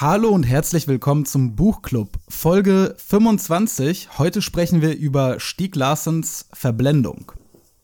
Hallo und herzlich willkommen zum Buchclub, Folge 25. Heute sprechen wir über Stieg Larsens Verblendung.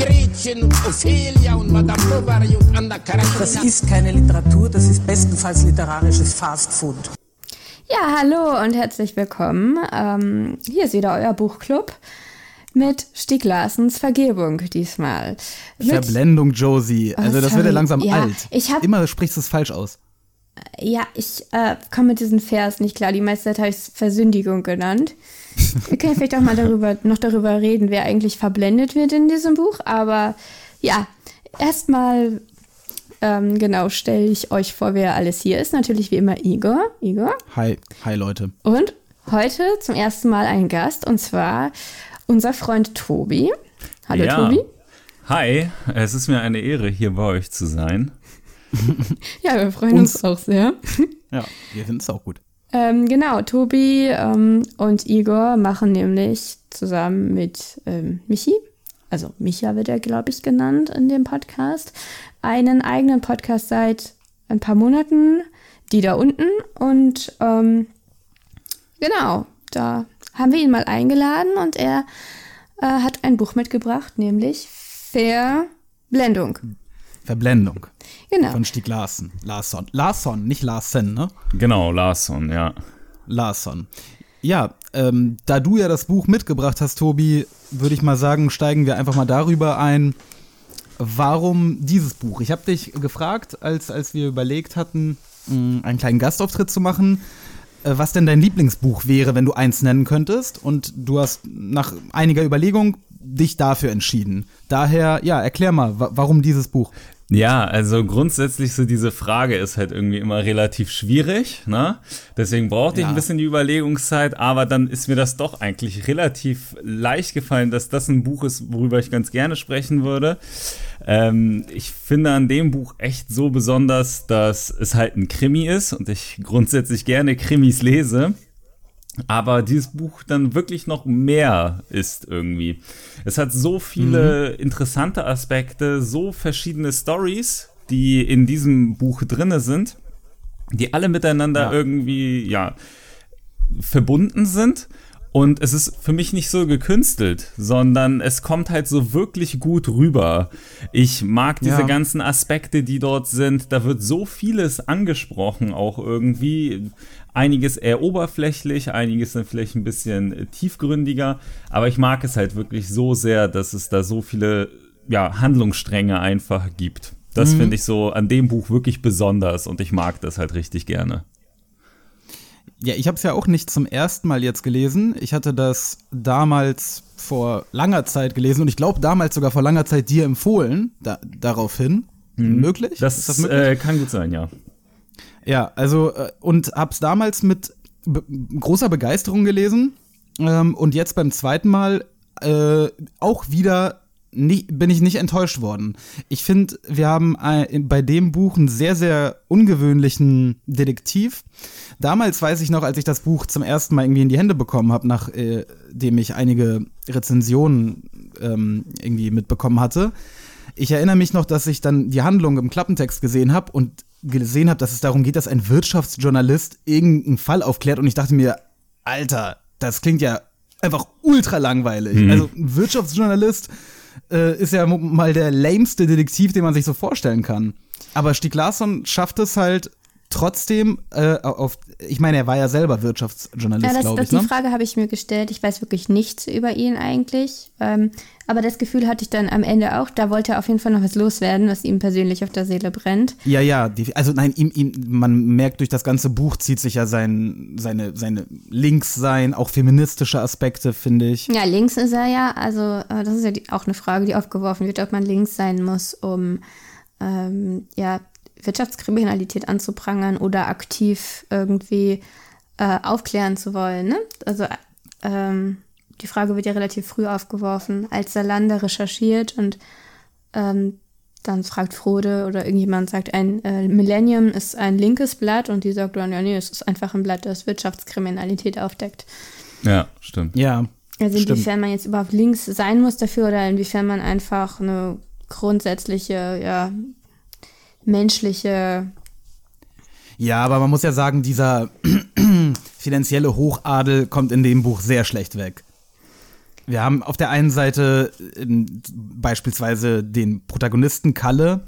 Gretchen und Ophelia und Madame Bovary und Anna Karenina. Das ist keine Literatur, das ist bestenfalls literarisches Fastfood. Ja, hallo und herzlich willkommen. Ähm, hier ist wieder euer Buchclub mit Stieg Larsens Vergebung diesmal. Mit, Verblendung, Josie. Also Oh, das wird ja langsam Ja, alt. ich hab- Immer sprichst du es falsch aus. ja, ich äh, komme mit diesem Vers nicht klar. Die meiste Zeit habe ich es Versündigung genannt. Wir können vielleicht auch mal darüber, noch darüber reden, wer eigentlich verblendet wird in diesem Buch. Aber ja, erstmal ähm, genau stelle ich euch vor, wer alles hier ist. Natürlich wie immer Igor. Igor. Hi, hi Leute. Und heute zum ersten Mal ein Gast und zwar unser Freund Tobi. Hallo ja. Tobi. Hi, es ist mir eine Ehre, hier bei euch zu sein. Ja, wir freuen uns, Uns. auch sehr. Ja, wir finden es auch gut. Ähm, genau, Tobi ähm, und Igor machen nämlich zusammen mit ähm, Michi, also Micha wird er, glaube ich, genannt in dem Podcast, einen eigenen Podcast seit ein paar Monaten, die da unten. Und ähm, genau, da haben wir ihn mal eingeladen und er äh, hat ein Buch mitgebracht, nämlich Verblendung. Verblendung Genau. von Stieg Larsen. Larsson. Larsson, nicht Larsen, ne? Genau, Larsson, ja. Larsson. Ja, ähm, da du ja das Buch mitgebracht hast, Tobi, würde ich mal sagen, steigen wir einfach mal darüber ein, warum dieses Buch. Ich habe dich gefragt, als, als wir überlegt hatten, mh, einen kleinen Gastauftritt zu machen, äh, was denn dein Lieblingsbuch wäre, wenn du eins nennen könntest. Und du hast nach einiger Überlegung dich dafür entschieden. Daher, ja, erklär mal, wa warum dieses Buch? Ja, also grundsätzlich so diese Frage ist halt irgendwie immer relativ schwierig, ne? Deswegen brauchte ich Ja. ein bisschen die Überlegungszeit, aber dann ist mir das doch eigentlich relativ leicht gefallen, dass das ein Buch ist, worüber ich ganz gerne sprechen würde. Ähm, ich finde an dem Buch echt so besonders, dass es halt ein Krimi ist und ich grundsätzlich gerne Krimis lese. Aber dieses Buch dann wirklich noch mehr ist irgendwie. Es hat so viele interessante Aspekte, so verschiedene Stories, die in diesem Buch drinne sind, die alle miteinander Ja. irgendwie ja verbunden sind. Und es ist für mich nicht so gekünstelt, sondern es kommt halt so wirklich gut rüber. Ich mag diese Ja. ganzen Aspekte, die dort sind. Da wird so vieles angesprochen, auch irgendwie. Einiges eher oberflächlich, einiges dann vielleicht ein bisschen äh, tiefgründiger. Aber ich mag es halt wirklich so sehr, dass es da so viele ja, Handlungsstränge einfach gibt. Das finde ich so an dem Buch wirklich besonders und ich mag das halt richtig gerne. Ja, ich habe es ja auch nicht zum ersten Mal jetzt gelesen. Ich hatte das damals vor langer Zeit gelesen und ich glaube damals sogar vor langer Zeit dir empfohlen, da, daraufhin. Möglich? Das, Ist das möglich? äh, kann gut sein, ja. Ja, also äh, und hab's damals mit be großer Begeisterung gelesen ähm, und jetzt beim zweiten Mal äh, auch wieder nicht, bin ich nicht enttäuscht worden. Ich finde, wir haben äh, bei dem Buch einen sehr, sehr ungewöhnlichen Detektiv. Damals weiß ich noch, als ich das Buch zum ersten Mal irgendwie in die Hände bekommen habe, nachdem ich einige Rezensionen ähm, irgendwie mitbekommen hatte. Ich erinnere mich noch, dass ich dann die Handlung im Klappentext gesehen habe und gesehen habe, dass es darum geht, dass ein Wirtschaftsjournalist irgendeinen Fall aufklärt und ich dachte mir, Alter, das klingt ja einfach ultra langweilig. Also ein Wirtschaftsjournalist äh, ist ja mal der lameste Detektiv, den man sich so vorstellen kann. Aber Stieg Larsson schafft es halt trotzdem äh, auf, ich meine, er war ja selber Wirtschaftsjournalist, Ja, das, glaube das, ich, die ne? Frage habe ich mir gestellt. Ich weiß wirklich nichts über ihn eigentlich. Ähm, aber das Gefühl hatte ich dann am Ende auch. Da wollte er auf jeden Fall noch was loswerden, was ihm persönlich auf der Seele brennt. Ja, ja, die, also nein, ihm, ihm, man merkt durch das ganze Buch zieht sich ja sein, seine, seine Links sein, auch feministische Aspekte, finde ich. Ja, links ist er ja. Also, äh, das ist ja die, auch eine Frage, die aufgeworfen wird, ob man links sein muss, um ähm, ja, Wirtschaftskriminalität anzuprangern oder aktiv irgendwie äh, aufklären zu wollen. Ne? Also ähm, die Frage wird ja relativ früh aufgeworfen, als Salander recherchiert und ähm, dann fragt Frode oder irgendjemand sagt, ein äh, Millennium ist ein linkes Blatt und die sagt dann, ja, nee, es ist einfach ein Blatt, das Wirtschaftskriminalität aufdeckt. Ja, stimmt. Ja. Also Stimmt. inwiefern man jetzt überhaupt links sein muss dafür oder inwiefern man einfach eine grundsätzliche, ja, menschliche, Ja, aber man muss ja sagen, dieser finanzielle Hochadel kommt in dem Buch sehr schlecht weg. Wir haben auf der einen Seite ähm, beispielsweise den Protagonisten Kalle,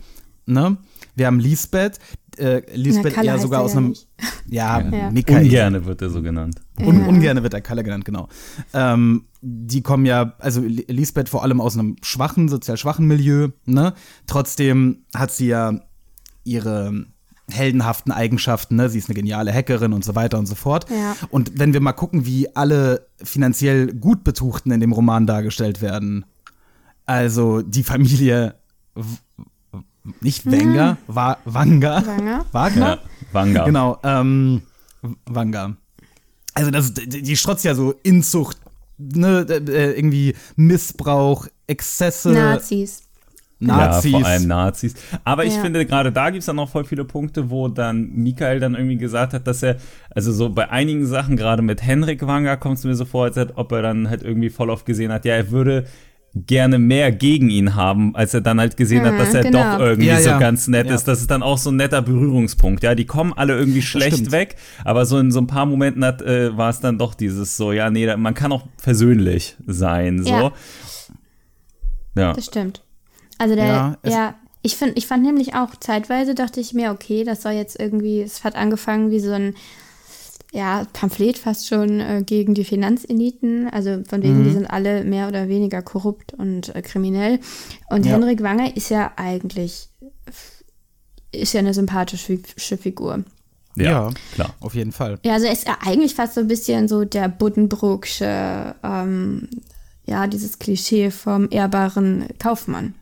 ne? Wir haben Lisbeth, äh, Lisbeth ja heißt sogar er aus ja einem, nicht. ja, Ja. Michael. Ungerne wird er so genannt. Un ungerne wird er Kalle genannt, genau. Ähm, die kommen ja, also Li- Lisbeth vor allem aus einem schwachen, sozial schwachen Milieu, ne? Trotzdem hat sie ja ihre heldenhaften Eigenschaften, ne? Sie ist eine geniale Hackerin und so weiter und so fort. Ja. Und wenn wir mal gucken, wie alle finanziell gut Betuchten in dem Roman dargestellt werden, also die Familie nicht Wenger, Wa Wanger. Wanger. Wagner? Ja, Wanga. Genau, ähm, Wanga. Also das, die, die strotzt ja so Inzucht, ne, äh, irgendwie Missbrauch, Exzesse, Nazis. Nazis. Ja, vor allem Nazis. Aber ich Ja. finde, gerade da gibt es dann noch voll viele Punkte, wo dann Michael dann irgendwie gesagt hat, dass er, also so bei einigen Sachen, gerade mit Henrik Wanger, kommt es mir so vor, als ob er dann halt irgendwie voll oft gesehen hat, ja, er würde gerne mehr gegen ihn haben, als er dann halt gesehen hat, Mhm, dass er genau. doch irgendwie Ja, so ja. ganz nett Ja. ist. Das ist dann auch so ein netter Berührungspunkt. Ja, die kommen alle irgendwie schlecht weg, aber so in so ein paar Momenten hat, äh, war es dann doch dieses so, ja, nee, da- man kann auch versöhnlich sein, so. Ja. Ja. Das stimmt. Also der, Ja, ja, ich finde, ich fand nämlich auch zeitweise dachte ich mir, okay, das soll jetzt irgendwie, es hat angefangen wie so ein ja, Pamphlet fast schon äh, gegen die Finanzeliten. Also von wegen, Mhm. die sind alle mehr oder weniger korrupt und äh, kriminell. Und Ja. Henrik Wanger ist ja eigentlich ist ja eine sympathische Figur. Ja, Ja. klar. Auf jeden Fall. Ja, also er ist ja eigentlich fast so ein bisschen so der Buddenbrooksche, ähm, ja, dieses Klischee vom ehrbaren Kaufmann.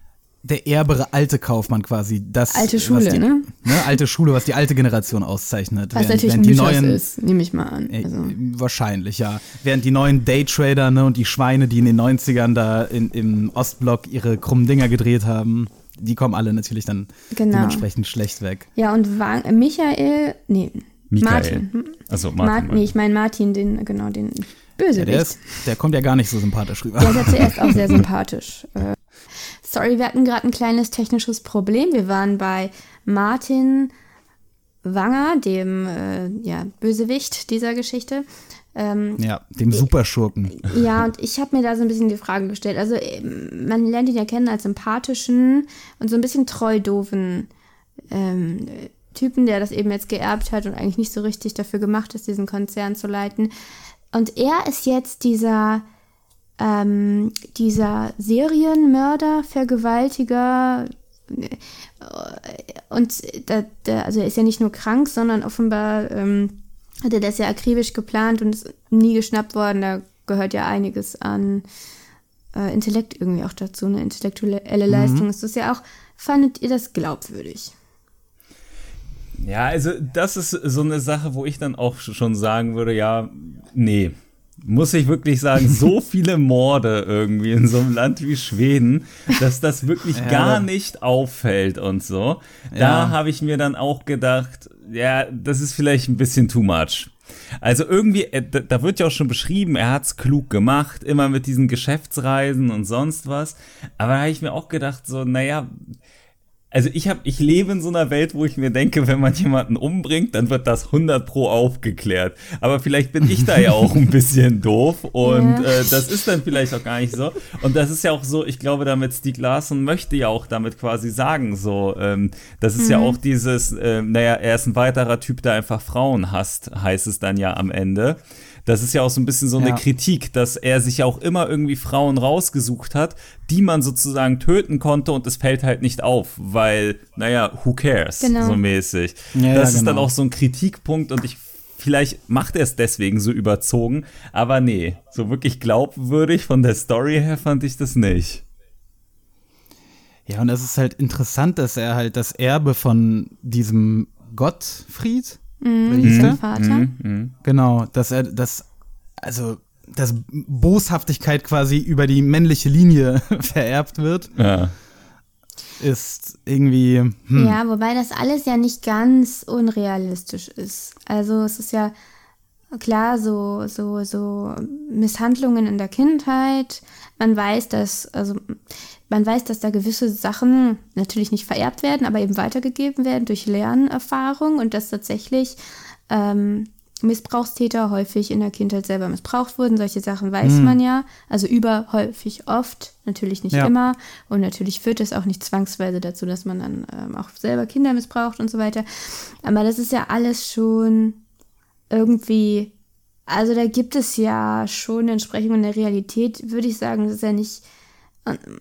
Der erbere alte Kaufmann quasi. Das, Alte Schule, die, ne? Alte Schule, was die alte Generation auszeichnet. Was Während- natürlich ein während die Mythos neuen, ist, nehme ich mal an. Äh, Also, Wahrscheinlich, ja. Während die neuen Daytrader ne, und die Schweine, die in den 90ern da in, im Ostblock ihre krummen Dinger gedreht haben, die kommen alle natürlich dann Genau. dementsprechend schlecht weg. ja, und Wang, Michael, nee, Michael. Martin. Also Martin, Martin. nee, ich meine Martin, den, genau, den Ja, Bösewicht. der, ist, der kommt ja gar nicht so sympathisch rüber. Der ist ja zuerst auch sehr sympathisch. Äh, sorry, wir hatten gerade ein kleines technisches Problem. Wir waren bei Martin Wanger, dem äh, ja, Bösewicht dieser Geschichte. Ähm, Ja, dem Superschurken. ja, und ich habe mir da so ein bisschen die Frage gestellt. Also, ähm, man lernt ihn ja kennen als sympathischen und so ein bisschen treu doofen ähm, Typen, der das eben jetzt geerbt hat und eigentlich nicht so richtig dafür gemacht ist, diesen Konzern zu leiten. Und er ist jetzt dieser, ähm, dieser Serienmörder, Vergewaltiger. äh, Und da, da, also er ist ja nicht nur krank, sondern offenbar ähm, hat er das ja akribisch geplant und ist nie geschnappt worden. Da gehört ja einiges an äh, Intellekt irgendwie auch dazu, eine intellektuelle Leistung. Ist das ja auch, fandet ihr das glaubwürdig? Ja, also das ist so eine Sache, wo ich dann auch schon sagen würde, ja, nee. Muss ich wirklich sagen, so viele Morde irgendwie in so einem Land wie Schweden, dass das wirklich Ja, gar nicht auffällt und so. Da Ja. habe ich mir dann auch gedacht, ja, das ist vielleicht ein bisschen too much. Also irgendwie, äh, da da wird ja auch schon beschrieben, er hat's klug gemacht, immer mit diesen Geschäftsreisen und sonst was. Aber da habe ich mir auch gedacht, so, naja, also ich habe, ich lebe in so einer Welt, wo ich mir denke, wenn man jemanden umbringt, dann wird das 100 pro aufgeklärt. Aber vielleicht bin ich da ja auch ein bisschen doof und Ja. äh, das ist dann vielleicht auch gar nicht so. Und das ist ja auch so, ich glaube, damit Stieg Larsson möchte ja auch damit quasi sagen, so, ähm, das ist ja auch dieses, ähm, naja, er ist ein weiterer Typ, der einfach Frauen hasst, heißt es dann ja am Ende. Das ist ja auch so ein bisschen so eine Ja. Kritik, dass er sich ja auch immer irgendwie Frauen rausgesucht hat, die man sozusagen töten konnte und es fällt halt nicht auf, weil, naja, who cares, Genau. so mäßig. Ja, das ja, ist dann genau. auch so ein Kritikpunkt und ich, vielleicht macht er es deswegen so überzogen, aber nee, so wirklich glaubwürdig von der Story her fand ich das nicht. Ja, und es ist halt interessant, dass er halt das Erbe von diesem Gottfried, Wie hieß der? Vater. Mhm. Genau, dass er das, also, dass Boshaftigkeit quasi über die männliche Linie vererbt wird, Ja. ist irgendwie. Hm. Ja, wobei das alles ja nicht ganz unrealistisch ist. Also es ist ja klar, so, so, so Misshandlungen in der Kindheit. Man weiß, dass, also man weiß, dass da gewisse Sachen natürlich nicht vererbt werden, aber eben weitergegeben werden durch Lernerfahrung und dass tatsächlich ähm, Missbrauchstäter häufig in der Kindheit selber missbraucht wurden. Solche Sachen weiß man ja. Also überhäufig oft, natürlich nicht Ja. immer. Und natürlich führt es auch nicht zwangsweise dazu, dass man dann ähm, auch selber Kinder missbraucht und so weiter. Aber das ist ja alles schon irgendwie, also da gibt es ja schon Entsprechungen der Realität, würde ich sagen, das ist ja nicht. Ähm,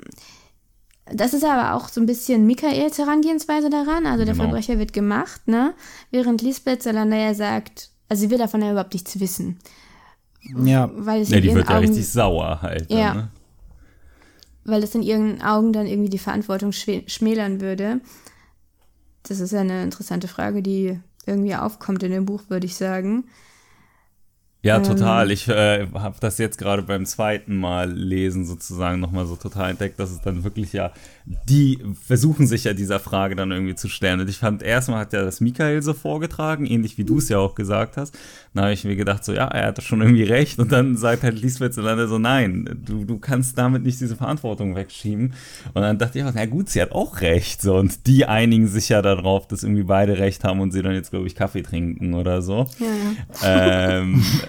Das ist aber auch so ein bisschen Michaels Herangehensweise daran. Also der Genau. Verbrecher wird gemacht, ne? Während Lisbeth Salander ja sagt, also sie will davon ja überhaupt nichts wissen. Ja, Weil es Ja, in die ihren wird ja Augen, richtig sauer halt. Ja. Ne? weil es in ihren Augen dann irgendwie die Verantwortung schmälern würde. Das ist ja eine interessante Frage, die irgendwie aufkommt in dem Buch, würde ich sagen. Ja, Ähm. total. Ich äh, habe das jetzt gerade beim zweiten Mal lesen sozusagen nochmal so total entdeckt, dass es dann wirklich ja, die versuchen sich ja dieser Frage dann irgendwie zu stellen. Und ich fand, erstmal hat ja das Michael so vorgetragen, ähnlich wie du es ja auch gesagt hast. Dann habe ich mir gedacht, so, ja, er hatte schon irgendwie recht. Und dann sagt halt Lisbeth Salander so, nein, du, du kannst damit nicht diese Verantwortung wegschieben. Und dann dachte ich auch, na gut, sie hat auch recht. So, und die einigen sich ja darauf, dass irgendwie beide recht haben und sie dann jetzt, glaube ich, Kaffee trinken oder so. Ähm,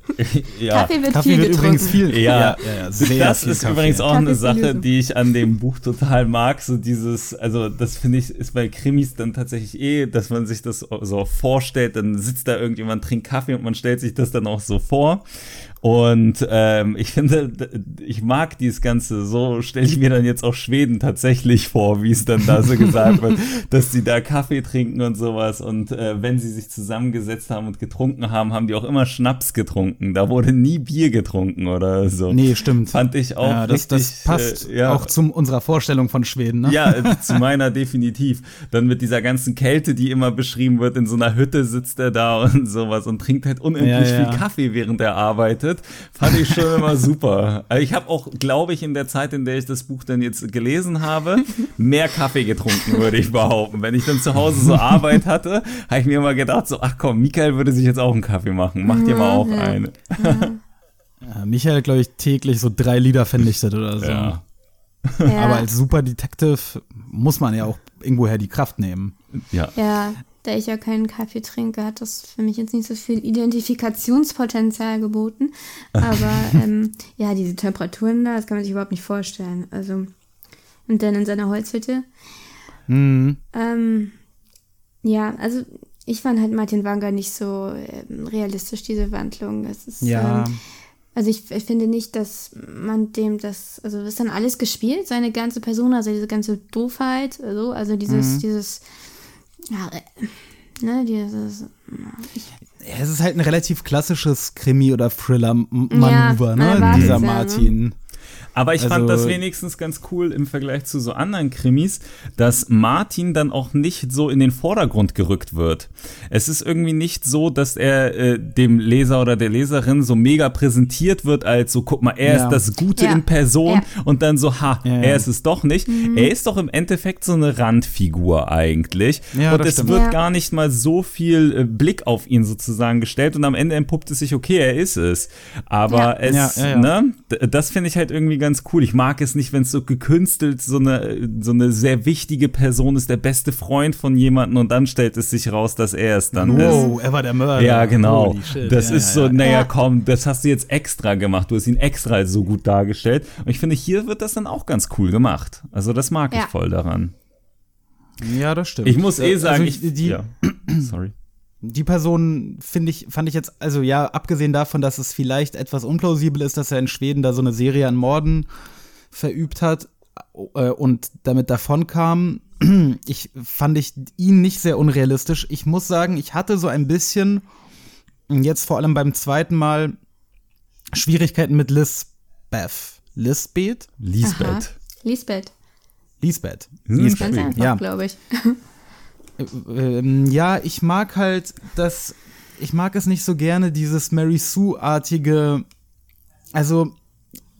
ja. Kaffee wird Kaffee viel wird getrunken. übrigens viel. Ja. ja, ja sehr das viel ist Kaffee. übrigens auch Kaffee eine Sache, Lösung. die ich an dem Buch total mag. So dieses, also das finde ich, ist bei Krimis dann tatsächlich eh, dass man sich das so vorstellt, dann sitzt da irgendjemand, trinkt Kaffee und man stellt sich das dann auch so vor. Und ähm, ich finde, ich mag dieses Ganze, so stelle ich mir dann jetzt auch Schweden tatsächlich vor, wie es dann da so gesagt wird, dass sie da Kaffee trinken und sowas. Und äh, wenn sie sich zusammengesetzt haben und getrunken haben, haben die auch immer Schnaps getrunken. Da wurde nie Bier getrunken oder so. Nee, stimmt. Fand ich auch ja, das, das richtig, passt äh, ja. auch zu unserer Vorstellung von Schweden, ne? Ja, äh, zu meiner definitiv. Dann mit dieser ganzen Kälte, die immer beschrieben wird, in so einer Hütte sitzt er da und sowas und trinkt halt unendlich Ja, ja. viel Kaffee, während er arbeitet. Fand ich schon immer super. Also ich habe auch, glaube ich, in der Zeit, in der ich das Buch dann jetzt gelesen habe, mehr Kaffee getrunken, würde ich behaupten. Wenn ich dann zu Hause so Arbeit hatte, habe ich mir immer gedacht, so, ach komm, Michael würde sich jetzt auch einen Kaffee machen. Mach dir mal auch eine. Ja, Michael hat, glaube ich, täglich so drei Lieder vernichtet oder so. Ja. Ja. Aber als Super Detective muss man ja auch irgendwoher die Kraft nehmen. Ja. Ja, da ich ja keinen Kaffee trinke, hat das für mich jetzt nicht so viel Identifikationspotenzial geboten. Aber ähm, ja, diese Temperaturen da, das kann man sich überhaupt nicht vorstellen. Also, und dann in seiner Holzhütte. Mhm. Ähm, ja, also ich fand halt Martin Wanger nicht so ähm, realistisch, diese Wandlung. Das ist, Ja. ähm, also ich, ich finde nicht, dass man dem das, also ist dann alles gespielt, seine ganze Person, also diese ganze Doofheit, so, also dieses, dieses, ja, äh, ne, dieses, Ja, es ist halt ein relativ klassisches Krimi- oder Thriller-Manöver, Ja, ne? Dieser ja? Martin. Aber ich fand Also- das wenigstens ganz cool im Vergleich zu so anderen Krimis, dass Martin dann auch nicht so in den Vordergrund gerückt wird. Es ist irgendwie nicht so, dass er äh, dem Leser oder der Leserin so mega präsentiert wird als so, guck mal, er Ja. ist das Gute Ja. in Person Ja. und dann so, ha, er ist es doch nicht. Er ist doch im Endeffekt so eine Randfigur eigentlich. Ja, und es stimmt. wird Ja. gar nicht mal so viel äh, Blick auf ihn sozusagen gestellt und am Ende entpuppt es sich, okay, er ist es. Aber Ja. es, Ja, ja, ja. ne, das finde ich halt irgendwie ganz cool. Ich mag es nicht, wenn es so gekünstelt so eine, so eine sehr wichtige Person ist, der beste Freund von jemandem und dann stellt es sich raus, dass er es dann ist. Wow, er war der Mörder. Ja, genau. Das ja, ist ja, so, ja. naja, Ja. komm, das hast du jetzt extra gemacht. Du hast ihn extra so gut dargestellt. Und ich finde, hier wird das dann auch ganz cool gemacht. Also, das mag ich voll daran. Ja, das stimmt. Ich muss eh Also sagen, ich, die, ja. Sorry. Die Person finde ich, fand ich jetzt, also ja, abgesehen davon, dass es vielleicht etwas unplausibel ist, dass er in Schweden da so eine Serie an Morden verübt hat äh, und damit davonkam, ich fand ich ihn nicht sehr unrealistisch. Ich muss sagen, ich hatte so ein bisschen, jetzt vor allem beim zweiten Mal, Schwierigkeiten mit Lisbeth. Lisbeth? Aha. Lisbeth. Lisbeth. Lisbeth. Hm, Lisbeth. Ganz einfach, Ja. glaube ich. Ähm, ja, ich mag halt das, ich mag es nicht so gerne, dieses Mary Sue-artige, also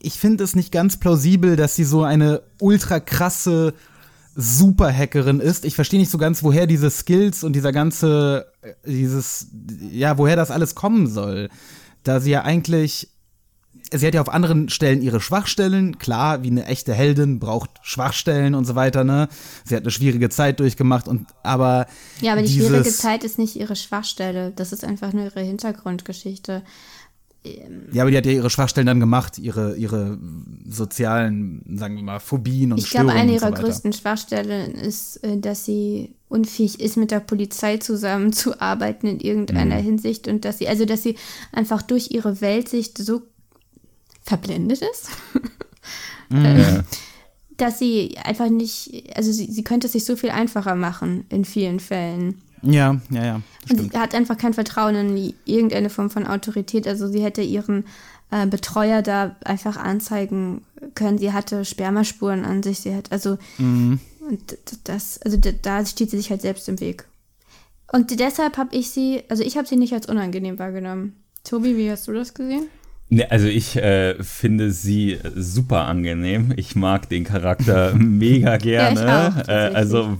ich finde es nicht ganz plausibel, dass sie so eine ultra krasse Superhackerin ist. Ich verstehe nicht so ganz, woher diese Skills und dieser ganze, äh, dieses, ja, woher das alles kommen soll. Da sie ja eigentlich, sie hat ja auf anderen Stellen ihre Schwachstellen. Klar, wie eine echte Heldin braucht Schwachstellen und so weiter, ne? Sie hat eine schwierige Zeit durchgemacht und, aber. Ja, aber die schwierige Zeit ist nicht ihre Schwachstelle. Das ist einfach nur ihre Hintergrundgeschichte. Ja, aber die hat ja ihre Schwachstellen dann gemacht, ihre, ihre sozialen, sagen wir mal, Phobien und Ich glaube, eine so ihrer weiter. größten Schwachstellen ist, äh, dass sie unfähig ist, mit der Polizei zusammenzuarbeiten in irgendeiner Mhm. Hinsicht und dass sie, also dass sie einfach durch ihre Weltsicht so verblendet ist. Ähm, dass sie einfach nicht, also sie, sie könnte es sich so viel einfacher machen in vielen Fällen. Ja, ja, ja. Und sie hat einfach kein Vertrauen in irgendeine Form von Autorität. Also sie hätte ihren äh, Betreuer da einfach anzeigen können. Sie hatte Spermaspuren an sich. Sie hat also Mhm. und das, also da steht sie sich halt selbst im Weg. Und deshalb habe ich sie, also ich habe sie nicht als unangenehm wahrgenommen. Tobi, wie hast du das gesehen? Ne, also ich äh, finde sie super angenehm. Ich mag den Charakter mega gerne. Ja, auch, äh, also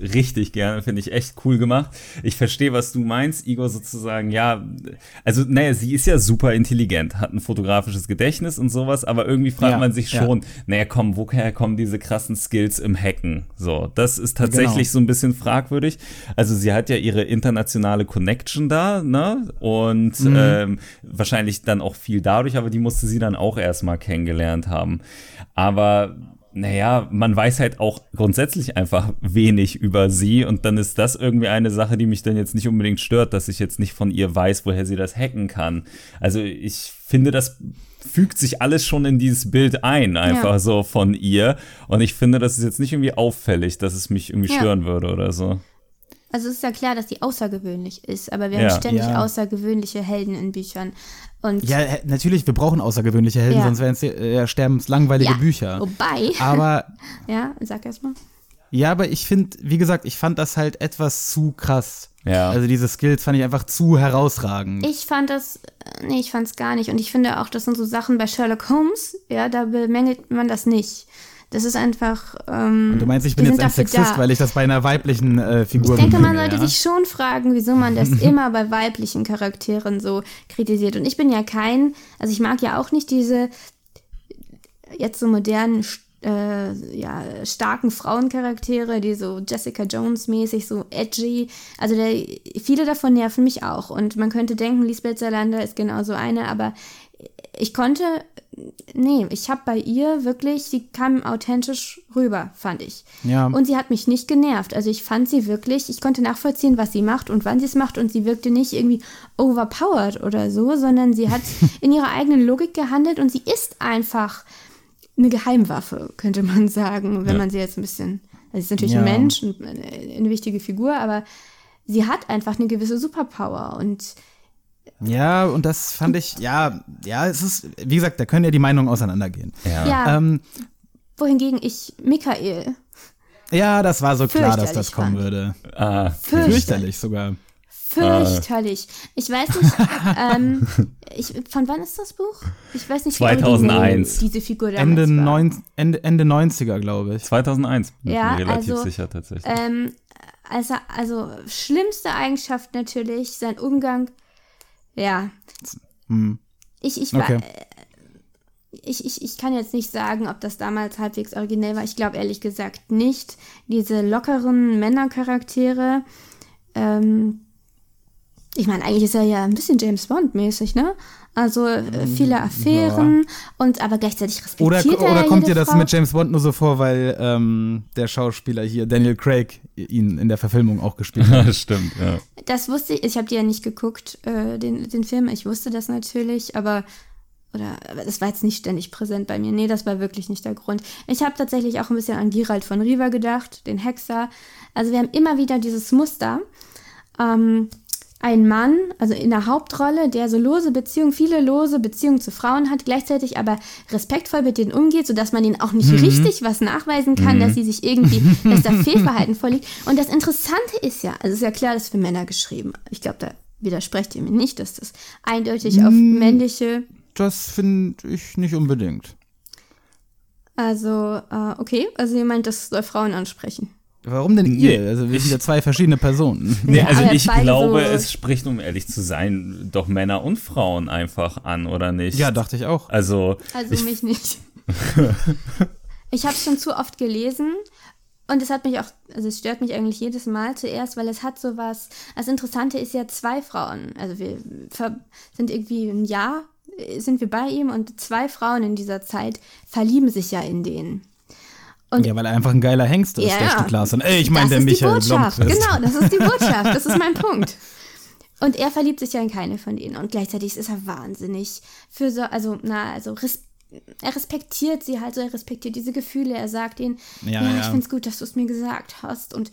richtig gerne, finde ich echt cool gemacht. Ich verstehe, was du meinst, Igor, sozusagen, ja, also naja, sie ist ja super intelligent, hat ein fotografisches Gedächtnis und sowas, aber irgendwie fragt Ja, man sich ja. schon, naja, komm, woher kommen diese krassen Skills im Hacken? So, das ist tatsächlich Genau. so ein bisschen fragwürdig. Also sie hat ja ihre internationale Connection da, ne? Und Mhm. ähm, wahrscheinlich dann auch viel dadurch, aber die musste sie dann auch erstmal kennengelernt haben. Aber naja, man weiß halt auch grundsätzlich einfach wenig über sie und dann ist das irgendwie eine Sache, die mich dann jetzt nicht unbedingt stört, dass ich jetzt nicht von ihr weiß, woher sie das hacken kann. Also ich finde, das fügt sich alles schon in dieses Bild ein, einfach Ja. so von ihr. Und ich finde, das ist jetzt nicht irgendwie auffällig, dass es mich irgendwie Ja. stören würde oder so. Also es ist ja klar, dass sie außergewöhnlich ist, aber wir Ja. haben ständig Ja. außergewöhnliche Helden in Büchern. Und Ja, natürlich, wir brauchen außergewöhnliche Helden, Ja. sonst wären es äh, sterbenslangweilige Ja, Bücher. Wobei, Aber ja, sag erst mal. ja, aber ich finde, wie gesagt, ich fand das halt etwas zu krass. Ja. Also diese Skills fand ich einfach zu herausragend. Ich fand das, äh, nee, ich fand es gar nicht. Und ich finde auch, das sind so Sachen bei Sherlock Holmes, ja, da bemängelt man das nicht. Das ist einfach. Ähm, du meinst, ich bin jetzt ein Sexist, da. weil ich das bei einer weiblichen äh, Figur Ich denke, man sollte ja? sich schon fragen, wieso man das immer bei weiblichen Charakteren so kritisiert. Und ich bin ja kein, also ich mag ja auch nicht diese jetzt so modernen, äh, ja, starken Frauencharaktere, die so Jessica Jones mäßig, so edgy. Also der, viele davon nerven mich auch. Und man könnte denken, Lisbeth Salander ist genauso eine, aber ich konnte, nee, ich habe bei ihr wirklich, sie kam authentisch rüber, fand ich. Ja. Und sie hat mich nicht genervt. Also ich fand sie wirklich, ich konnte nachvollziehen, was sie macht und wann sie es macht und sie wirkte nicht irgendwie overpowered oder so, sondern sie hat in ihrer eigenen Logik gehandelt und sie ist einfach eine Geheimwaffe, könnte man sagen, wenn man sie jetzt ein bisschen, also sie ist natürlich ein Ja. Mensch und eine, eine wichtige Figur, aber sie hat einfach eine gewisse Superpower und Ja, und das fand ich, ja, ja, es ist, wie gesagt, da können ja die Meinungen auseinandergehen. Ja. ja, Ähm, wohingegen ich Michael ja, das war so klar, dass das kommen fand. würde. Ah, fürchterlich. Fürchterlich sogar. Fürchterlich. Ich weiß nicht, ähm, ich, von wann ist das Buch? Ich weiß nicht, wie 2001. originell diese Figur damals Ende, neun, Ende, Ende 90er, glaube ich. 2001 bin Ja, ich mir relativ also, sicher tatsächlich. Ähm, also, also schlimmste Eigenschaft natürlich, sein Umgang. Ja. Ich, ich, war, Okay. ich, ich, ich kann jetzt nicht sagen, ob das damals halbwegs originell war. Ich glaube ehrlich gesagt nicht. Diese lockeren Männercharaktere. Ähm, ich meine, eigentlich ist er ja ein bisschen James Bond-mäßig, ne? Also äh, viele Affären und aber gleichzeitig Oder, respektiert er oder ja kommt jede dir das Frau. mit James Bond nur so vor, weil ähm, der Schauspieler hier, Daniel Craig, ihn in der Verfilmung auch gespielt hat? Stimmt, ja. Das wusste ich, ich habe die ja nicht geguckt, äh, den, den Film. Ich wusste das natürlich, aber oder das war jetzt nicht ständig präsent bei mir. Nee, das war wirklich nicht der Grund. Ich habe tatsächlich auch ein bisschen an Gerald von Riva gedacht, den Hexer. Also wir haben immer wieder dieses Muster. Ähm, ein Mann, also in der Hauptrolle, der so lose Beziehungen, viele lose Beziehungen zu Frauen hat, gleichzeitig aber respektvoll mit denen umgeht, sodass man ihnen auch nicht richtig was nachweisen kann, dass sie sich irgendwie, dass da Fehlverhalten vorliegt. Und das Interessante ist ja, also es ist ja klar, das ist für Männer geschrieben. Ich glaube, da widersprecht ihr mir nicht, dass das eindeutig auf männliche, Das finde ich nicht unbedingt. also, äh, okay, also ihr meint, das soll Frauen ansprechen. Warum denn Nee, ihr? Also wir sind ja zwei verschiedene Personen. Nee, Ja, also ich glaube, so- es spricht, um ehrlich zu sein, doch Männer und Frauen einfach an, oder nicht? Ja, dachte ich auch. Also, Also ich, mich nicht. ich habe es schon zu oft gelesen und es hat mich auch, also es stört mich eigentlich jedes Mal zuerst, weil es hat sowas. Das Interessante ist ja zwei Frauen. Also wir sind irgendwie ein Jahr äh, sind wir bei ihm und zwei Frauen in dieser Zeit verlieben sich ja in den. Und Ja, weil er einfach ein geiler Hengst ist, Ja, der. Stück Larsen. Ey, ich meine das der ist Michael die Botschaft. Blomqvist. Genau, das ist die Botschaft. Das ist mein Punkt. Und er verliebt sich ja in keine von denen. Und gleichzeitig ist er wahnsinnig für so, also, na, also, res er respektiert sie halt so, er respektiert diese Gefühle. Er sagt ihnen, Ja, ja, ja. ich find's gut, dass du es mir gesagt hast. Und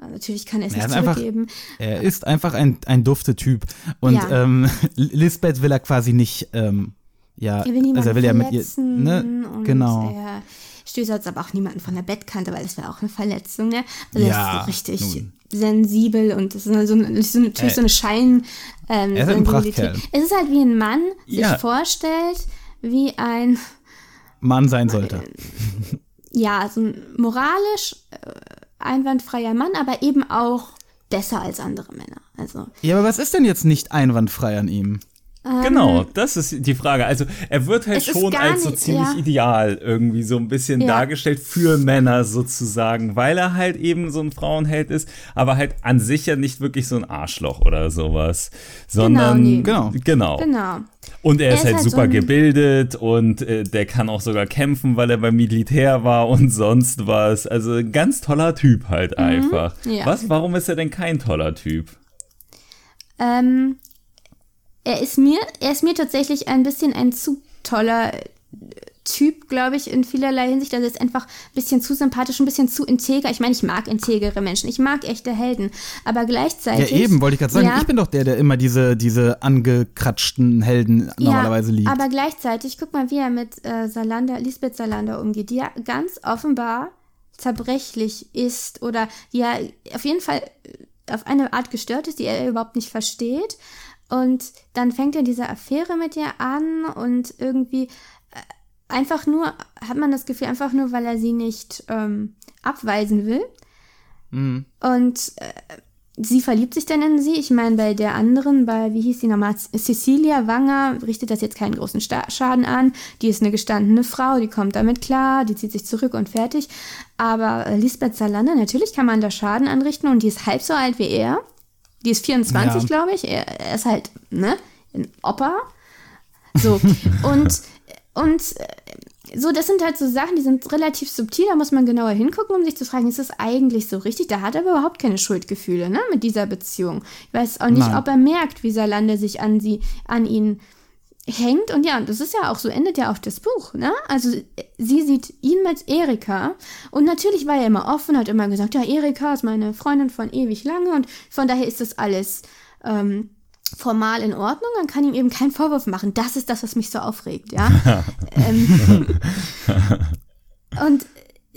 äh, natürlich kann er es Er nicht ist einfach- zurückgeben. Er ist einfach ein, ein dufte Typ. Und Ja. ähm, Lisbeth will er quasi nicht, ähm, ja, Er will also er will ja mit ihr, ne? Genau. Er stößt jetzt aber auch niemanden von der Bettkante, weil das wäre auch eine Verletzung, ne? Also Ja, er ist so richtig nun. sensibel und das ist so, eine- so, eine- natürlich Äh, so eine Schein. Ähm, er ist ein Sensibilität. Prachtkerl. Es ist halt wie ein Mann Ja. sich vorstellt, wie ein, Mann sein sollte. ja, so ein moralisch äh, einwandfreier Mann, aber eben auch besser als andere Männer. Also, Ja, aber was ist denn jetzt nicht einwandfrei an ihm? Genau, das ist die Frage. Also, er wird halt Es schon als so nicht- ziemlich ja. ideal irgendwie so ein bisschen Ja. dargestellt für Männer sozusagen, weil er halt eben so ein Frauenheld ist, aber halt an sich ja nicht wirklich so ein Arschloch oder sowas, sondern nee. Genau. genau. genau. Und er ist, ist halt halt super so gebildet und äh, der kann auch sogar kämpfen, weil er beim Militär war und sonst was. Also ein ganz toller Typ halt einfach. Mhm. ja. Was? Warum ist er denn kein toller Typ? Ähm, er ist mir, er ist mir tatsächlich ein bisschen ein zu toller äh, Typ, glaube ich, in vielerlei Hinsicht. Also er ist einfach ein bisschen zu sympathisch, ein bisschen zu integer. Ich meine, ich mag integere Menschen, ich mag echte Helden, aber Ja, gleichzeitig. eben, wollte ich gerade sagen, Ja. ich bin doch der, der immer diese, diese angekratschten Helden normalerweise liebt. Aber gleichzeitig, guck mal, wie er mit äh, Salander, Lisbeth Salander umgeht, die ja ganz offenbar zerbrechlich ist oder die ja auf jeden Fall äh, auf eine Art gestört ist, die er überhaupt nicht versteht. Und dann fängt er diese Affäre mit ihr an und irgendwie äh, einfach nur, hat man das Gefühl, einfach nur, weil er sie nicht ähm, abweisen will. Und äh, sie verliebt sich dann in sie. Ich meine, bei der anderen, bei, wie hieß sie nochmal, Cecilia Wanger, richtet das jetzt keinen großen Sta Schaden an. Die ist eine gestandene Frau, die kommt damit klar, die zieht sich zurück und fertig. Aber äh, Lisbeth Salander, natürlich kann man da Schaden anrichten und die ist halb so alt wie er. Die ist 24, Ja. glaube ich. Er, er ist halt, ne, ein Opa. So, und, und äh, so, das sind halt so Sachen, die sind relativ subtil, da muss man genauer hingucken, um sich zu fragen, ist das eigentlich so richtig? Da hat er aber überhaupt keine Schuldgefühle, ne, mit dieser Beziehung. Ich weiß auch nicht, Nein. ob er merkt, wie Salande sich an sie, an ihn hängt. Und ja, und das ist ja auch, so endet ja auch das Buch, ne? Also sie sieht ihn mit Erika und natürlich war er immer offen, hat immer gesagt, ja, Erika ist meine Freundin von ewig lange und von daher ist das alles ähm, formal in Ordnung, man kann ihm eben keinen Vorwurf machen. Das ist das, was mich so aufregt, ja. ähm, und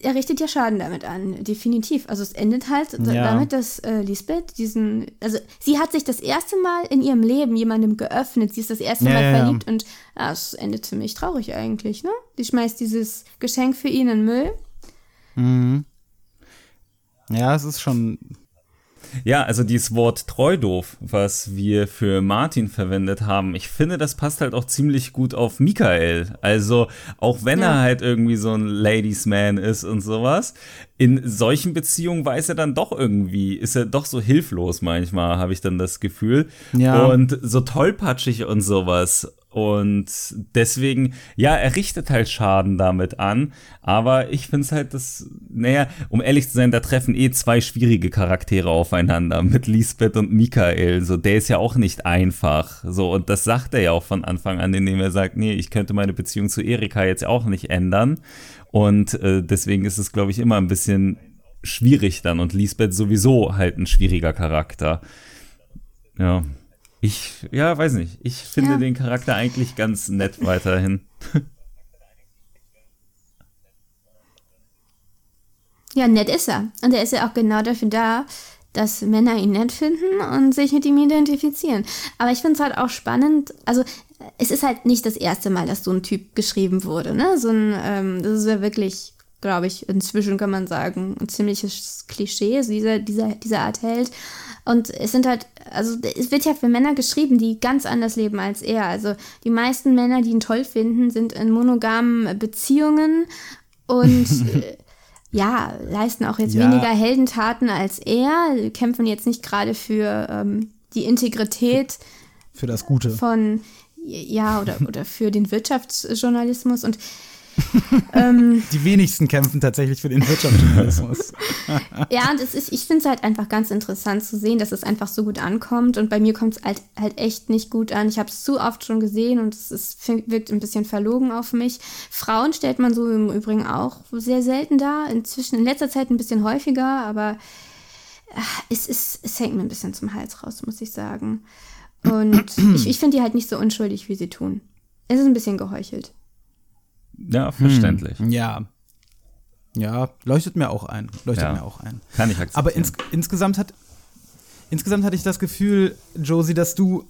er richtet ja Schaden damit an, definitiv. Also es endet halt Ja. damit, dass äh, Lisbeth diesen, also sie hat sich das erste Mal in ihrem Leben jemandem geöffnet, sie ist das erste Ja, Mal ja, verliebt und ja, es endet ziemlich traurig eigentlich, ne? Die schmeißt dieses Geschenk für ihn in Müll. ja, es ist schon. Ja, also dieses Wort Treudoof, was wir für Martin verwendet haben, ich finde, das passt halt auch ziemlich gut auf Michael. Also, auch wenn Ja. er halt irgendwie so ein Ladies Man ist und sowas, in solchen Beziehungen weiß er dann doch irgendwie, ist er doch so hilflos manchmal, habe ich dann das Gefühl. Ja. Und so tollpatschig und sowas. Und deswegen, ja, er richtet halt Schaden damit an. Aber ich finde es halt das, naja, um ehrlich zu sein, da treffen eh zwei schwierige Charaktere aufeinander mit Lisbeth und Michael. So, der ist ja auch nicht einfach. So, und das sagt er ja auch von Anfang an, indem er sagt, nee, ich könnte meine Beziehung zu Erika jetzt auch nicht ändern. Und äh, deswegen ist es, glaube ich, immer ein bisschen schwierig dann. Und Lisbeth sowieso halt ein schwieriger Charakter. Ja. Ich, ja, weiß nicht. Ich finde Ja. den Charakter eigentlich ganz nett weiterhin. Ja, nett ist er. Und er ist ja auch genau dafür da, dass Männer ihn nett finden und sich mit ihm identifizieren. Aber ich finde es halt auch spannend, also es ist halt nicht das erste Mal, dass so ein Typ geschrieben wurde, ne? So ein, ähm, das ist ja wirklich, glaube ich, inzwischen kann man sagen, ein ziemliches Klischee, also dieser, dieser, dieser Art Held. Und es sind halt, also es wird ja für Männer geschrieben, die ganz anders leben als er. Also die meisten Männer, die ihn toll finden, sind in monogamen Beziehungen und äh, ja, leisten auch jetzt Ja. weniger Heldentaten als er, kämpfen jetzt nicht gerade für ähm, die Integrität Für das Gute. von, ja, oder, oder für den Wirtschaftsjournalismus und ähm, Die wenigsten kämpfen tatsächlich für den Wirtschaftsjournalismus. ja, und es ist, ich finde es halt einfach ganz interessant zu sehen, dass es einfach so gut ankommt. Und bei mir kommt es halt, halt echt nicht gut an. Ich habe es zu oft schon gesehen und es ist, wirkt ein bisschen verlogen auf mich. Frauen stellt man so im Übrigen auch sehr selten dar. Inzwischen in letzter Zeit ein bisschen häufiger, aber äh, es, ist, es hängt mir ein bisschen zum Hals raus, muss ich sagen. Und ich, ich finde die halt nicht so unschuldig, wie sie tun. Es ist ein bisschen geheuchelt. Ja, verständlich. ja. Ja, leuchtet mir auch ein. Leuchtet Ja. mir auch ein. Kann ich akzeptieren. Aber ins, insgesamt hat insgesamt hatte ich das Gefühl, Josie, dass du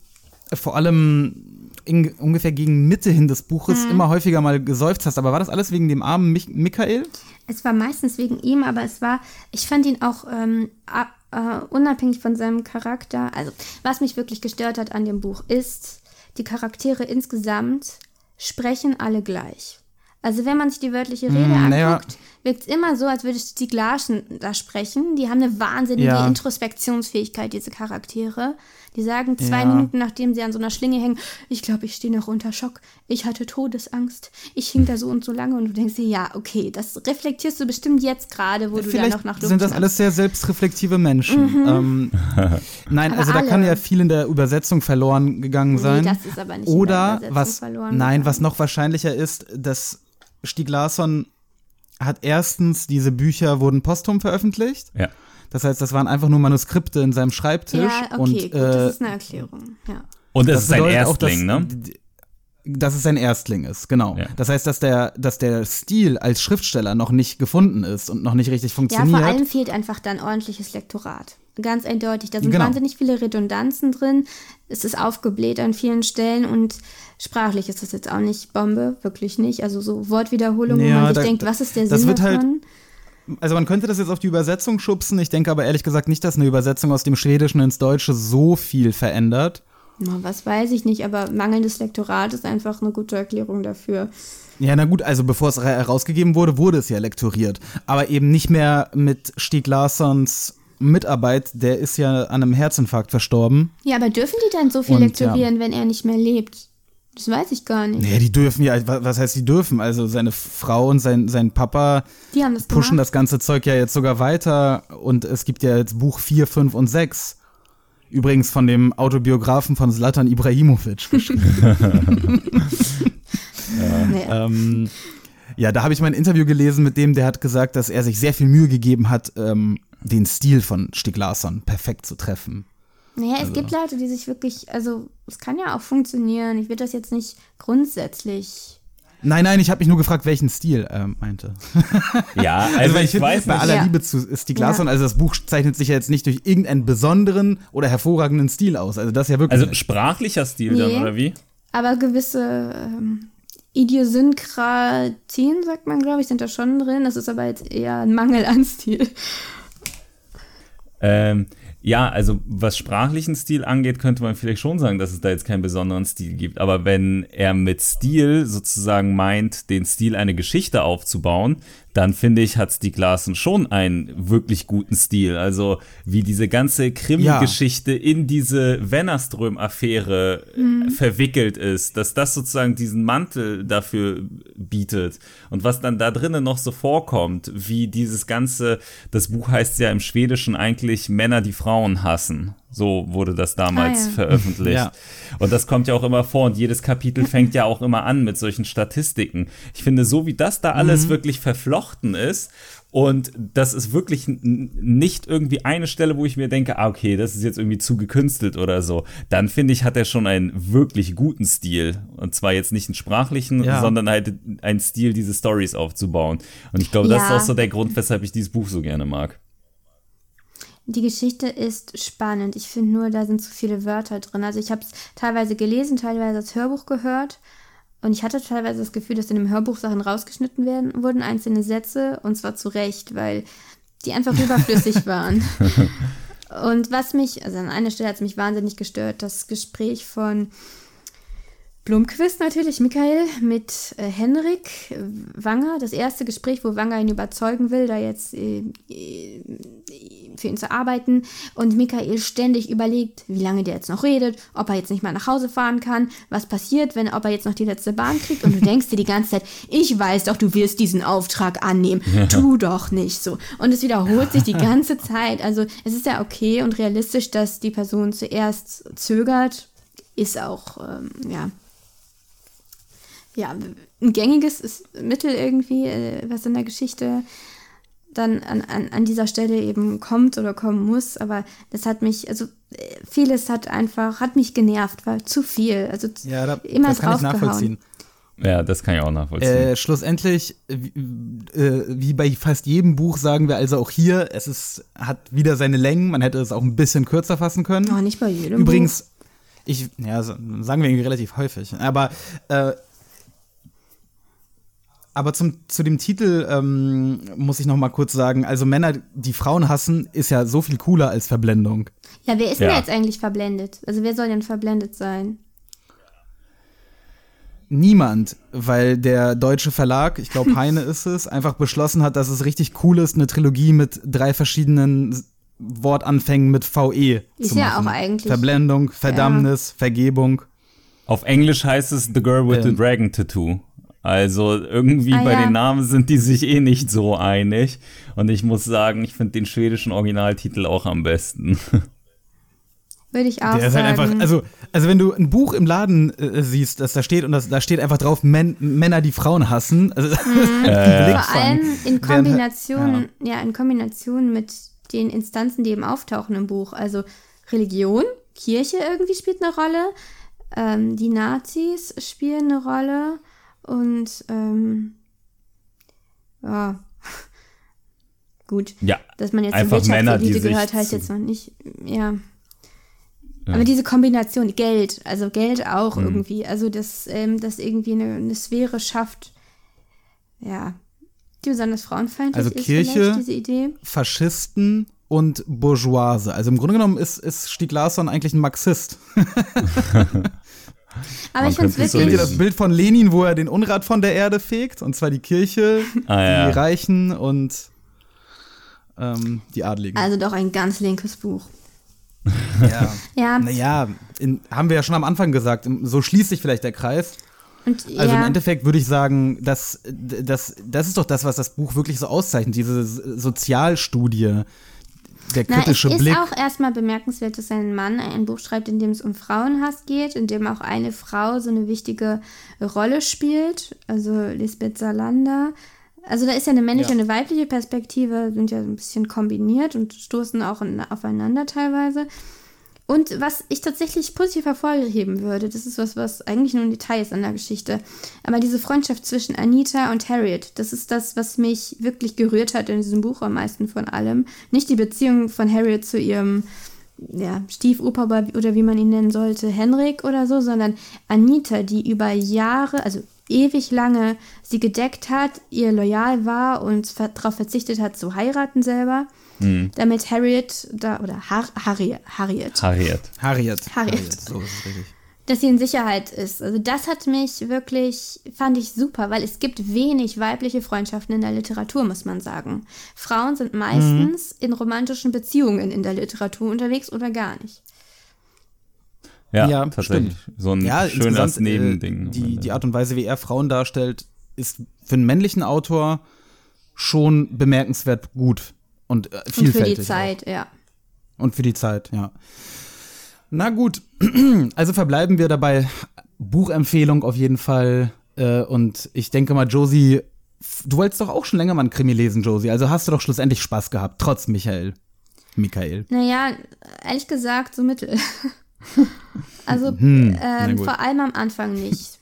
vor allem in, ungefähr gegen Mitte hin des Buches immer häufiger mal geseufzt hast. Aber war das alles wegen dem armen Mich Michael? Es war meistens wegen ihm, aber es war, ich fand ihn auch ähm, äh, unabhängig von seinem Charakter. Also, was mich wirklich gestört hat an dem Buch ist, die Charaktere insgesamt sprechen alle gleich. Also, wenn man sich die wörtliche Rede Mm, anguckt, wirkt es immer so, als würde Stieg Larsen da sprechen. Die haben eine wahnsinnige Ja. Introspektionsfähigkeit, diese Charaktere. Die sagen zwei Ja. Minuten, nachdem sie an so einer Schlinge hängen, ich glaube, ich stehe noch unter Schock. Ich hatte Todesangst. Ich hing da so und so lange und du denkst dir, ja, okay, das reflektierst du bestimmt jetzt gerade, wo du da noch nach Luft sind das schnappst. alles sehr selbstreflektive Menschen. Ähm, nein, Aber also da kann alle. ja viel in der Übersetzung verloren gegangen sein. das ist aber nicht in der Oder Übersetzung was, verloren nein, gegangen. was noch wahrscheinlicher ist, dass Stieg Larsson hat erstens, diese Bücher wurden posthum veröffentlicht. ja. Das heißt, das waren einfach nur Manuskripte in seinem Schreibtisch. Ja, okay, und, gut, äh, das ist eine Erklärung. Ja. Und es das ist ein bedeutet auch, Erstling, dass, ne? Dass es ein Erstling ist, genau. Ja. Das heißt, dass der, dass der Stil als Schriftsteller noch nicht gefunden ist und noch nicht richtig ja, funktioniert. vor allem fehlt einfach dann ordentliches Lektorat. Ganz eindeutig. Da sind Genau. wahnsinnig viele Redundanzen drin. Es ist aufgebläht an vielen Stellen und sprachlich ist das jetzt auch nicht Bombe, wirklich nicht. Also so Wortwiederholungen, wo Ja, man sich da- denkt, was ist der das Sinn wird halt- davon? Also man könnte das jetzt auf die Übersetzung schubsen. Ich denke aber ehrlich gesagt nicht, dass eine Übersetzung aus dem Schwedischen ins Deutsche so viel verändert. Na, was weiß ich nicht, aber mangelndes Lektorat ist einfach eine gute Erklärung dafür. Ja, na gut, also bevor es ra- herausgegeben wurde, wurde es ja lektoriert. Aber eben nicht mehr mit Stieg Larssons Mitarbeit, der ist ja an einem Herzinfarkt verstorben. Ja, aber dürfen die dann so viel Und, lektorieren, wenn er nicht mehr lebt? Das weiß ich gar nicht. Ja, die dürfen ja, wa- was heißt die dürfen? Also seine Frau und sein, sein Papa Die haben das pushen gemacht. das ganze Zeug ja jetzt sogar weiter und es gibt ja jetzt Buch 4, 5 und 6. Übrigens von dem Autobiografen von Zlatan Ibrahimovic geschrieben. Nee. ähm, ja, da habe ich mal ein Interview gelesen mit dem, der hat gesagt, dass er sich sehr viel Mühe gegeben hat, ähm, den Stil von Stieg Larsson perfekt zu treffen. Naja, Also es gibt Leute, die sich wirklich, also es kann ja auch funktionieren. Ich würde das jetzt nicht grundsätzlich. Nein, nein, ich habe mich nur gefragt, welchen Stil er meinte. Ja, also weil ich finde, weiß bei nicht. aller Ja. Liebe zu Stieg Larsson, Ja. also das Buch zeichnet sich ja jetzt nicht durch irgendeinen besonderen oder hervorragenden Stil aus. Also das ist ja wirklich. Also sprachlicher Stil dann, Nee. oder wie? Aber gewisse ähm, Idiosynkratien, sagt man, glaube ich, sind da schon drin. Das ist aber jetzt eher ein Mangel an Stil. Ähm, ja, also was sprachlichen Stil angeht, könnte man vielleicht schon sagen, dass es da jetzt keinen besonderen Stil gibt. Aber wenn er mit Stil sozusagen meint, den Stil eine Geschichte aufzubauen, dann finde ich, hat Stieg Larsson schon einen wirklich guten Stil. Also wie diese ganze Krimi-Geschichte in diese Wennerström-Affäre äh, verwickelt ist, dass das sozusagen diesen Mantel dafür bietet. Und was dann da drinnen noch so vorkommt, wie dieses ganze, das Buch heißt ja im Schwedischen eigentlich Männer, die Frauen hassen. So wurde das damals Ah, ja. veröffentlicht. Ja. Und das kommt ja auch immer vor und jedes Kapitel fängt ja auch immer an mit solchen Statistiken. Ich finde, so wie das da alles wirklich verflochten ist und das ist wirklich nicht irgendwie eine Stelle, wo ich mir denke, ah, okay, das ist jetzt irgendwie zu gekünstelt oder so, dann finde ich, hat er schon einen wirklich guten Stil. Und zwar jetzt nicht einen sprachlichen, Ja. sondern halt einen Stil, diese Stories aufzubauen. Und ich glaube, das Ja. ist auch so der Grund, weshalb ich dieses Buch so gerne mag. Die Geschichte ist spannend. Ich finde nur, da sind zu viele Wörter drin. Also ich habe es teilweise gelesen, teilweise als Hörbuch gehört. Und ich hatte teilweise das Gefühl, dass in dem Hörbuch Sachen rausgeschnitten werden, wurden, einzelne Sätze, und zwar zu Recht, weil die einfach überflüssig waren. Und was mich, also an einer Stelle hat es mich wahnsinnig gestört, das Gespräch von Blomqvist natürlich, Michael, mit äh, Henrik Wanger. Das erste Gespräch, wo Wanger ihn überzeugen will, da jetzt äh, äh, für ihn zu arbeiten. Und Michael ständig überlegt, wie lange der jetzt noch redet, ob er jetzt nicht mal nach Hause fahren kann, was passiert, wenn, ob er jetzt noch die letzte Bahn kriegt. Und du denkst dir die ganze Zeit, ich weiß doch, du wirst diesen Auftrag annehmen. Tu doch nicht so. Und es wiederholt sich die ganze Zeit. Also es ist ja okay und realistisch, dass die Person zuerst zögert. Ist auch, ähm, ja, ja, ein gängiges Mittel irgendwie, äh, was in der Geschichte dann an, an, an dieser Stelle eben kommt oder kommen muss. Aber das hat mich, also äh, vieles hat einfach, hat mich genervt, war zu viel. Also Ja, da, immer das kann ich nachvollziehen. Ja, das kann ich auch nachvollziehen. Äh, schlussendlich, wie, äh, wie bei fast jedem Buch sagen wir also auch hier, es ist, hat wieder seine Längen, man hätte es auch ein bisschen kürzer fassen können. Oh, nicht bei jedem Übrigens, ich, ja, sagen wir irgendwie relativ häufig, aber, äh, aber zum, zu dem Titel ähm, muss ich noch mal kurz sagen, also Männer, die Frauen hassen, ist ja so viel cooler als Verblendung. Ja, wer ist denn Ja. jetzt eigentlich verblendet? Also wer soll denn verblendet sein? Niemand, weil der deutsche Verlag, ich glaube Heine ist es, einfach beschlossen hat, dass es richtig cool ist, eine Trilogie mit drei verschiedenen Wortanfängen mit VE Ist zu ja machen. auch eigentlich- Verblendung, Verdammnis, Vergebung. Auf Englisch heißt es The Girl with the Ähm. Dragon Tattoo. Also irgendwie Ah, bei ja. den Namen sind die sich eh nicht so einig. Und ich muss sagen, ich finde den schwedischen Originaltitel auch am besten. Würde ich auch Der ist sagen. halt einfach, also, also wenn du ein Buch im Laden äh, siehst, das da steht und das, da steht einfach drauf, Men Männer, die Frauen hassen. Also, Mhm. äh, Vor allem in Während- Kombination, ja. in Kombination mit den Instanzen, die eben auftauchen im Buch. Also Religion, Kirche irgendwie spielt eine Rolle, ähm, die Nazis spielen eine Rolle und ähm, ja, gut, Ja, dass man jetzt einfach zur Männer, die gehört, heißt jetzt noch nicht, ja. Aber diese Kombination, Geld, also Geld auch Mhm. irgendwie, also das, ähm, das irgendwie eine, eine Sphäre schafft, ja, die besonders frauenfeindlich Also ist Kirche- vielleicht, diese Idee. Faschisten und Bourgeoise. Also im Grunde genommen ist, ist Stieg Larsson eigentlich ein Marxist. Aber Man ich finde es wirklich, das Bild von Lenin, wo er den Unrat von der Erde fegt? Und zwar die Kirche, Ah, die ja. Reichen und ähm, die Adligen. also doch ein ganz linkes Buch. ja. Ja, Naja, in, haben wir ja schon am Anfang gesagt, so schließt sich vielleicht der Kreis. und Also ja, im Endeffekt würde ich sagen, dass, das, das ist doch das, was das Buch wirklich so auszeichnet, diese Sozialstudie, der Na, es kritische ist Blick. auch erstmal bemerkenswert, dass ein Mann ein Buch schreibt, in dem es um Frauenhass geht, in dem auch eine Frau so eine wichtige Rolle spielt, also Lisbeth Salander. Also da ist ja eine männliche und eine weibliche Perspektive, sind ja ein bisschen kombiniert und stoßen auch in, aufeinander teilweise. Und was ich tatsächlich positiv hervorheben würde, das ist was, was eigentlich nur ein Detail ist an der Geschichte, aber diese Freundschaft zwischen Anita und Harriet, das ist das, was mich wirklich gerührt hat in diesem Buch am meisten von allem. Nicht die Beziehung von Harriet zu ihrem ja, Stiefoper oder- wie man ihn nennen sollte, Henrik oder so, sondern Anita, die über Jahre, also ewig lange sie gedeckt hat, ihr loyal war und darauf verzichtet hat zu heiraten selber, damit Harriet da oder Har Harriet, Harriet Harriet. Harriet. Harriet. So ist es richtig. dass sie in Sicherheit ist. Also das hat mich wirklich, fand ich super, weil es gibt wenig weibliche Freundschaften in der Literatur, muss man sagen. Frauen sind meistens in romantischen Beziehungen in der Literatur unterwegs oder gar nicht. Ja, Ja, tatsächlich. So ein Ja, schönes insgesamt, Nebending. Äh, die, die Art und Weise, wie er Frauen darstellt, ist für einen männlichen Autor schon bemerkenswert gut und äh, Und für vielfältig. die Zeit, ja. Und für die Zeit, ja. Na gut, also verbleiben wir dabei. Buchempfehlung auf jeden Fall. Äh, und ich denke mal, Josie, du wolltest doch auch schon länger mal einen Krimi lesen, Josie. Also hast du doch schlussendlich Spaß gehabt, trotz Michael. Michael. Naja, ehrlich gesagt, so mittel. also Hm, gut. vor allem am Anfang nicht.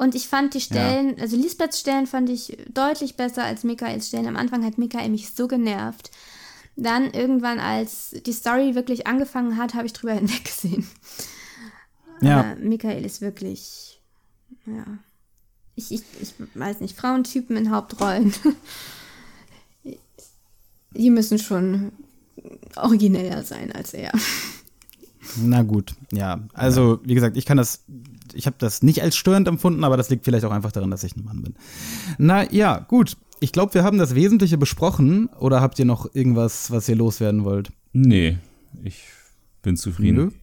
Und ich fand die Stellen, also Lisbeths Stellen fand ich deutlich besser als Michaels Stellen. Am Anfang hat Michael mich so genervt. Dann irgendwann, als die Story wirklich angefangen hat, habe ich drüber hinweggesehen. Ja. Aber Michael ist wirklich, ja. Ich, ich, ich weiß nicht, Frauentypen in Hauptrollen. Die müssen schon origineller sein als er. Na gut, ja. Also, wie gesagt, ich kann das, ich habe das nicht als störend empfunden, aber das liegt vielleicht auch einfach daran, dass ich ein Mann bin. Na ja, gut. Ich glaube, wir haben das Wesentliche besprochen. Oder habt ihr noch irgendwas, was ihr loswerden wollt? Nee, ich bin zufrieden.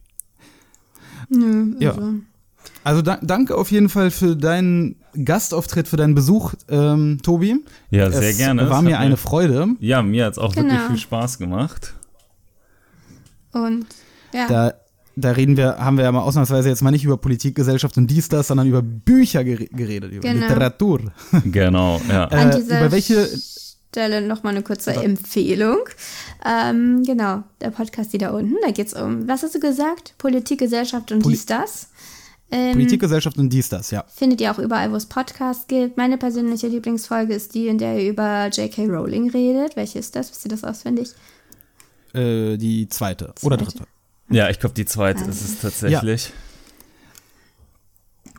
Nö, Ja. also. Also da, danke auf jeden Fall für deinen Gastauftritt, für deinen Besuch, ähm, Tobi. Ja, sehr es gerne. War Es mir eine Freude. Ja, mir hat es auch wirklich Genau. viel Spaß gemacht. Und ja, Da, da reden wir, haben wir ja mal ausnahmsweise jetzt mal nicht über Politik, Gesellschaft und dies, das, sondern über Bücher gere- geredet, über Genau. Literatur. Genau, ja. an äh, dieser über welche- Stelle nochmal eine kurze Empfehlung. Ähm, genau, der Podcast, die da unten, da geht es um, was hast du gesagt? Politik, Gesellschaft und Poli- dies, das. Ähm, Politik, Gesellschaft und dies, das, ja. Findet ihr auch überall, wo es Podcasts gibt. Meine persönliche Lieblingsfolge ist die, in der ihr über J.K. Rowling redet. Welche ist das? Wisst ihr das auswendig? Äh, die zweite. Oder Zweite. dritte. Ja, ich glaube, die zweite Also. ist es tatsächlich.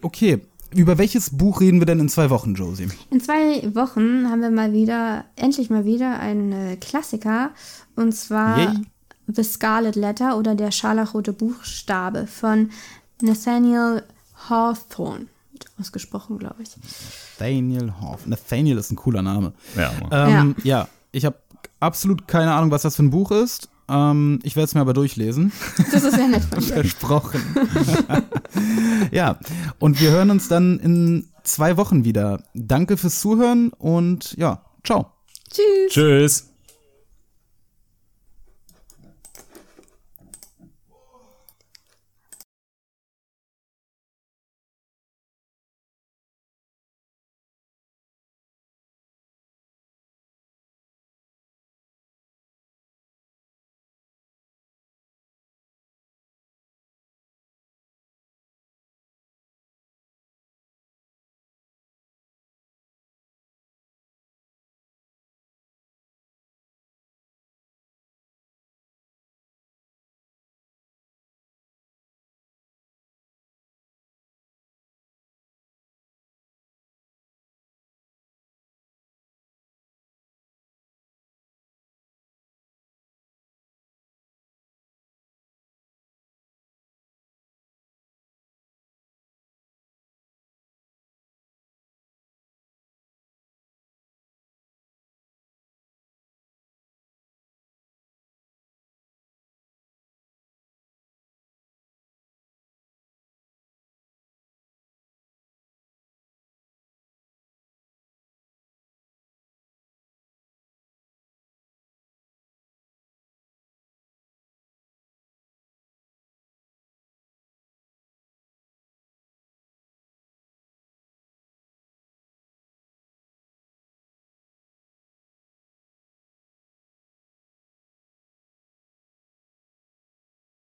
Okay. Über welches Buch reden wir denn in zwei Wochen, Josie? In zwei Wochen haben wir mal wieder, endlich mal wieder, einen äh, Klassiker. Und zwar Yay. The Scarlet Letter oder der scharlachrote Buchstabe von Nathaniel Hawthorne. Ausgesprochen, glaube ich. Nathaniel Hoff. Nathaniel ist ein cooler Name. Ja. Ähm, ja. ich habe absolut keine Ahnung, was das für ein Buch ist. Ähm, ich werde es mir aber durchlesen. Das ist sehr nett von dir. Versprochen. ja, und wir hören uns dann in zwei Wochen wieder. Danke fürs Zuhören und ja, ciao. Tschüss. Tschüss.